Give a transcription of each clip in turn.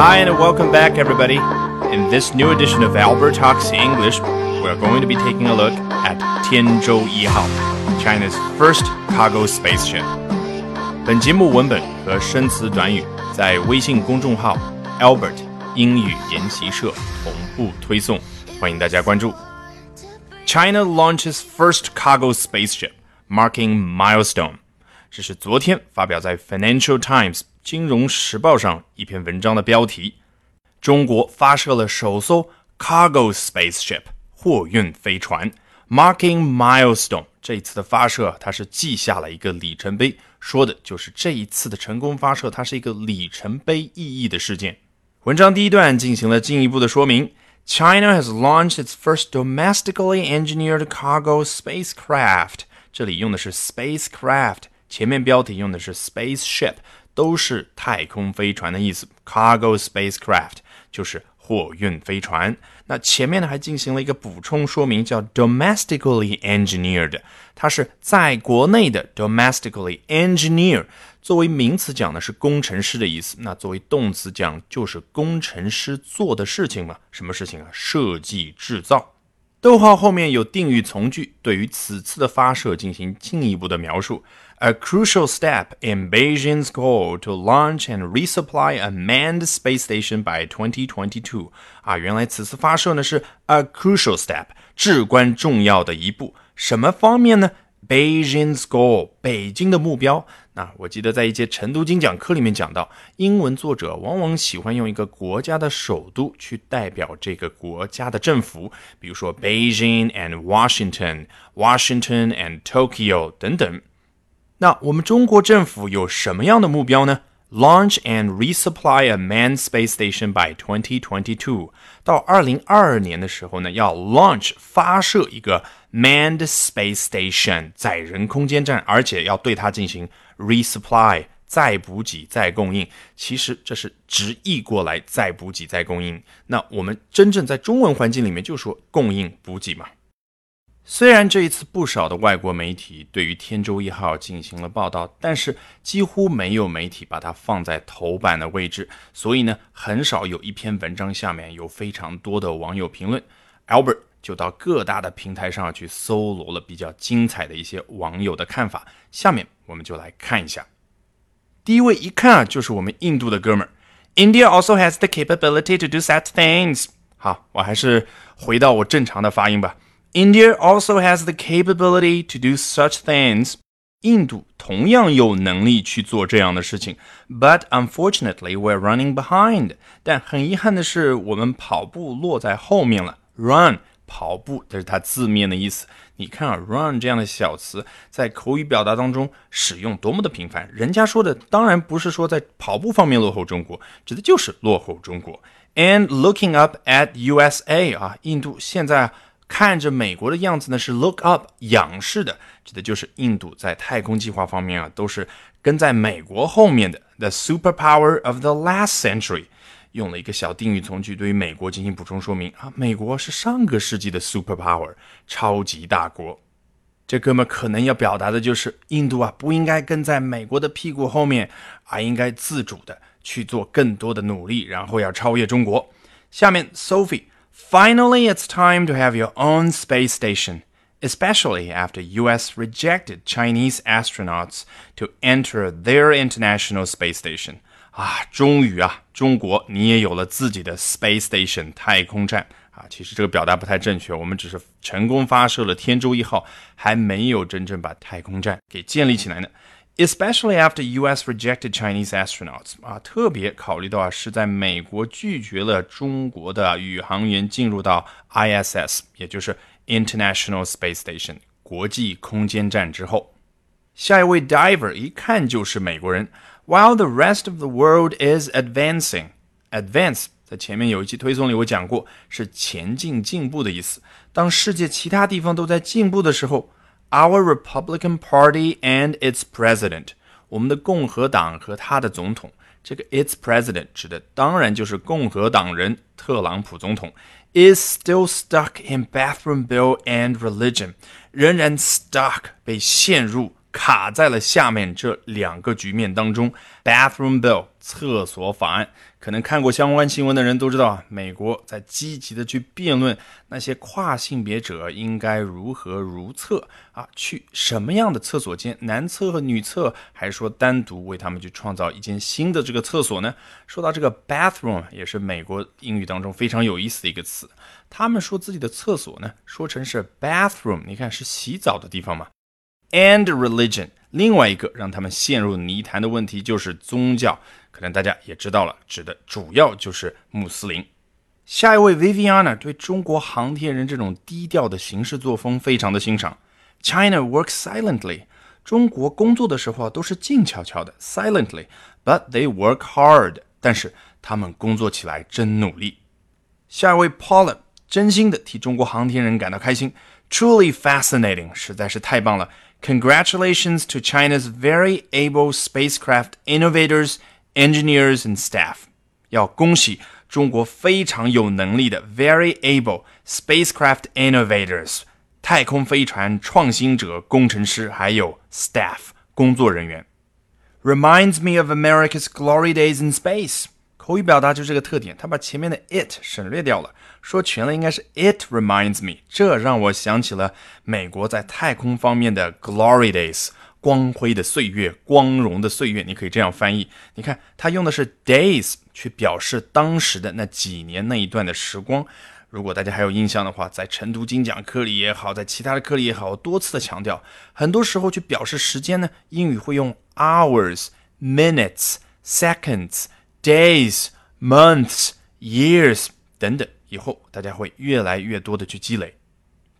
Hi and welcome back, everybody. In this new edition of Albert Talks English, we're going to be taking a look at Tianzhou Yihao, China's first cargo spaceship. 本节目文本和生词短语在微信公众号 Albert 英语研习社同步推送，欢迎大家关注。China launches first cargo spaceship, marking milestone. 这是昨天发表在 Financial Times 金融时报上一篇文章的标题。中国发射了首艘 cargo spaceship 货运飞船，marking milestone。这一次的发射，它是记下了一个里程碑，说的就是这一次的成功发射，它是一个里程碑意义的事件。文章第一段进行了进一步的说明：China has launched its first domestically engineered cargo spacecraft。这里用的是 spacecraft。前面标题用的是 spaceship，都是太空飞船的意思。Cargo spacecraft 就是货运飞船。那前面呢还进行了一个补充说明，叫 domestically engineered，它是在国内的 domestically engineer。作为名词讲的是工程师的意思，那作为动词讲就是工程师做的事情嘛。什么事情啊？设计制造。逗号后面有定语从句，对于此次的发射进行进一步的描述。A crucial step in Beijing's goal to launch and resupply a manned space station by 2022。啊，原来此次发射呢是 a crucial step，至关重要的一步。什么方面呢？Beijing's goal，北京的目标。那我记得在一节晨读精讲课里面讲到，英文作者往往喜欢用一个国家的首都去代表这个国家的政府，比如说 Beijing and Washington，Washington and Tokyo 等等。 那我们中国政府有什么样的目标呢？Launch and resupply a manned space station by 2022。到二零二二年的时候呢，要 launch 发射一个 manned space station 载人空间站，而且要对它进行 resupply 再补给再供应。其实这是直译过来再补给再供应。那我们真正在中文环境里面就说供应补给嘛。虽然这一次不少的外国媒体对于天舟一号进行了报道，但是几乎没有媒体把它放在头版的位置，所以呢，很少有一篇文章下面有非常多的网友评论。Albert 就到各大的平台上去搜罗了比较精彩的一些网友的看法，下面我们就来看一下。第一位一看啊，就是我们印度的哥们儿，India also has the capability to do such things。好，我还是回到我正常的发音吧。India also has the capability to do such things. 印度同样有能力去做这样的事情，but unfortunately we're running behind。但很遗憾的是，我们跑步落在后面了。Run 跑步，这是它字面的意思。你看啊，run 这样的小词在口语表达当中使用多么的频繁。人家说的当然不是说在跑步方面落后中国，指的就是落后中国。And looking up at USA 啊，印度现在。 看着美国的样子呢，是 look up 仰视的，指的就是印度在太空计划方面啊，都是跟在美国后面的。The superpower of the last century，用了一个小定语从句对于美国进行补充说明啊，美国是上个世纪的 superpower，超级大国。这哥们可能要表达的就是印度啊，不应该跟在美国的屁股后面，而应该自主的去做更多的努力，然后要超越中国。下面 Sophie。Finally, it's time to have your own space station, especially after US rejected Chinese astronauts to enter their international space station. 啊，终于啊，中国你也有了自己的 space station 太空站啊。其实这个表达不太正确，我们只是成功发射了天舟一号，还没有真正把太空站给建立起来呢。 Especially after U.S. rejected Chinese astronauts 啊，特别考虑到啊是在美国拒绝了中国的宇航员进入到 ISS，也就是 International Space Station 国际空间站之后，下一位 diver 一看就是美国人。While the rest of the world is advancing, advance 在前面有一期推送里我讲过，是前进、进步的意思。当世界其他地方都在进步的时候。Our Republican Party and its president，我们的共和党和他的总统，这个 its president 指的当然就是共和党人特朗普总统，is still stuck in bathroom bill and religion，仍然 stuck 被陷入 卡在了下面这两个局面当中。Bathroom bill，厕所法案。可能看过相关新闻的人都知道啊，美国在积极的去辩论那些跨性别者应该如何如厕啊，去什么样的厕所间，男厕和女厕，还是说单独为他们去创造一间新的这个厕所呢？说到这个 bathroom，也是美国英语当中非常有意思的一个词。他们说自己的厕所呢，说成是 bathroom，你看是洗澡的地方嘛。And religion，另外一个让他们陷入泥潭的问题就是宗教，可能大家也知道了，指的主要就是穆斯林。下一位 Viviana 对中国航天人这种低调的行事作风非常的欣赏。China works silently，中国工作的时候都是静悄悄的，silently，but they work hard，但是他们工作起来真努力。下一位 Paula 真心的替中国航天人感到开心，truly fascinating，实在是太棒了。Congratulations to China's very able spacecraft innovators, engineers, and staff. 要恭喜中国非常有能力的 very able spacecraft innovators 太空飞船创新者、工程师，还有 staff 工作人员。Reminds me of America's glory days in space. 口语表达就这个特点，他把前面的 it 省略掉了，说全了应该是 it reminds me。这让我想起了美国在太空方面的 glory days，光辉的岁月，光荣的岁月。你可以这样翻译。你看，他用的是 days 去表示当时的那几年那一段的时光。如果大家还有印象的话，在晨读精讲课里也好，在其他的课里也好，多次的强调，很多时候去表示时间呢，英语会用 hours、minutes、seconds。Days, months, years 等等，以后大家会越来越多的去积累。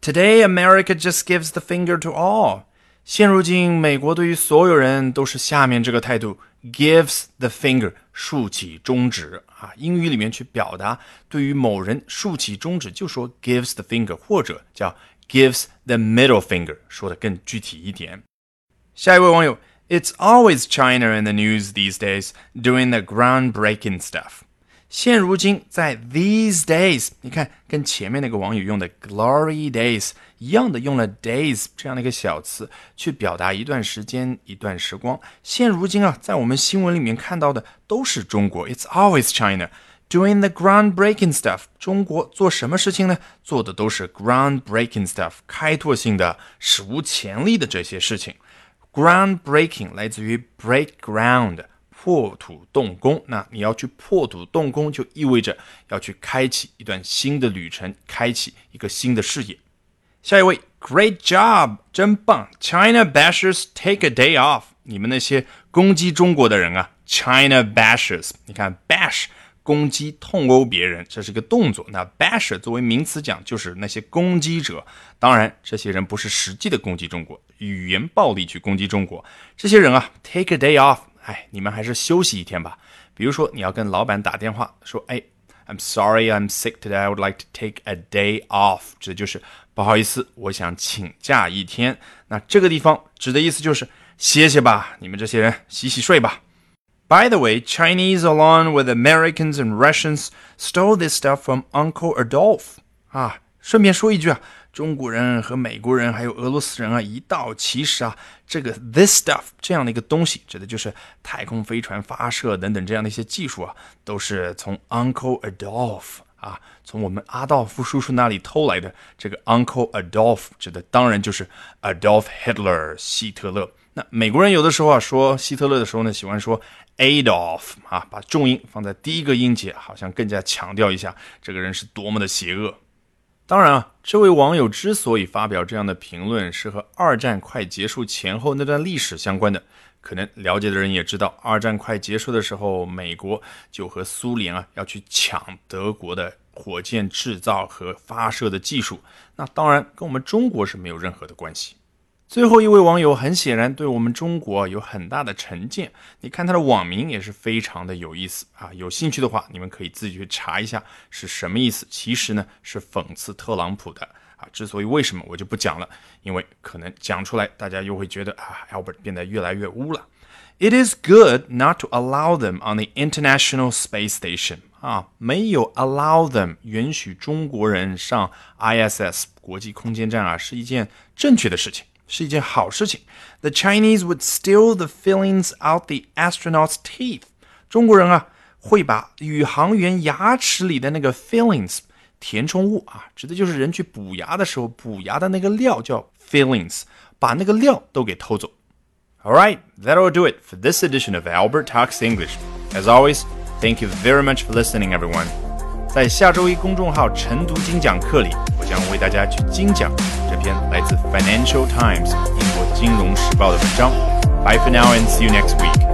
Today, America just gives the finger to all。现如今，美国对于所有人都是下面这个态度：gives the finger，竖起中指啊。英语里面去表达对于某人竖起中指，就说 gives the finger，或者叫 gives the middle finger，说的更具体一点。下一位网友。It's always China in the news these days doing the groundbreaking stuff. 现如今在 these days，你看跟前面那个网友用的 glory days 一样的，用了 days 这样的一个小词去表达一段时间、一段时光。现如今啊，在我们新闻里面看到的都是中国，It's always China doing the groundbreaking stuff。中国做什么事情呢？做的都是 groundbreaking stuff，开拓性的、史无前例的这些事情。 Groundbreaking 来自于 break ground，破土动工。那你要去破土动工，就意味着要去开启一段新的旅程，开启一个新的事业。下一位，Great job，真棒！China bashers take a day off。你们那些攻击中国的人啊，China bashers，你看 bash。攻击、痛殴别人，这是个动作。那 basher 作为名词讲，就是那些攻击者。当然，这些人不是实际的攻击中国，语言暴力去攻击中国。这些人啊，take a day off，哎，你们还是休息一天吧。比如说，你要跟老板打电话说，哎，I'm sorry, I'm sick today. I would like to take a day off。指的就是不好意思，我想请假一天。那这个地方指的意思就是歇歇吧，你们这些人洗洗睡吧。By the way, Chinese, along with Americans and Russians, stole this stuff from Uncle Adolf. 啊，顺便说一句啊，中国人和美国人还有俄罗斯人啊，一道其实啊，这个 this stuff 这样的一个东西，指的就是太空飞船发射等等这样的一些技术啊，都是从 Uncle Adolf 啊，从我们阿道夫叔叔那里偷来的。这个 Uncle Adolf 指的当然就是 Adolf Hitler 希特勒。那美国人有的时候啊说希特勒的时候呢，喜欢说 Adolf 啊，把重音放在第一个音节，好像更加强调一下这个人是多么的邪恶。当然啊，这位网友之所以发表这样的评论，是和二战快结束前后那段历史相关的。可能了解的人也知道，二战快结束的时候，美国就和苏联啊要去抢德国的火箭制造和发射的技术。那当然跟我们中国是没有任何的关系。最后一位网友很显然对我们中国有很大的成见，你看他的网名也是非常的有意思啊！有兴趣的话，你们可以自己去查一下是什么意思。其实呢是讽刺特朗普的啊。之所以为什么我就不讲了，因为可能讲出来大家又会觉得啊，Albert 变得越来越污了。It is good not to allow them on the International Space Station 啊，没有 allow them 允许中国人上 ISS 国际空间站啊，是一件正确的事情。是一件好事情。The Chinese would steal the fillings out the astronauts' teeth。中国人啊，会把宇航员牙齿里的那个 fillings 填充物啊，指的就是人去补牙的时候补牙的那个料叫 fillings，把那个料都给偷走。Alright, that'll do it for this edition of Albert Talks English. As always, thank you very much for listening, everyone. 在下周一公众号晨读精讲课里，我将为大家去精讲这 篇来自 Financial Times 英国金融时报的文章。Bye for now and see you next week.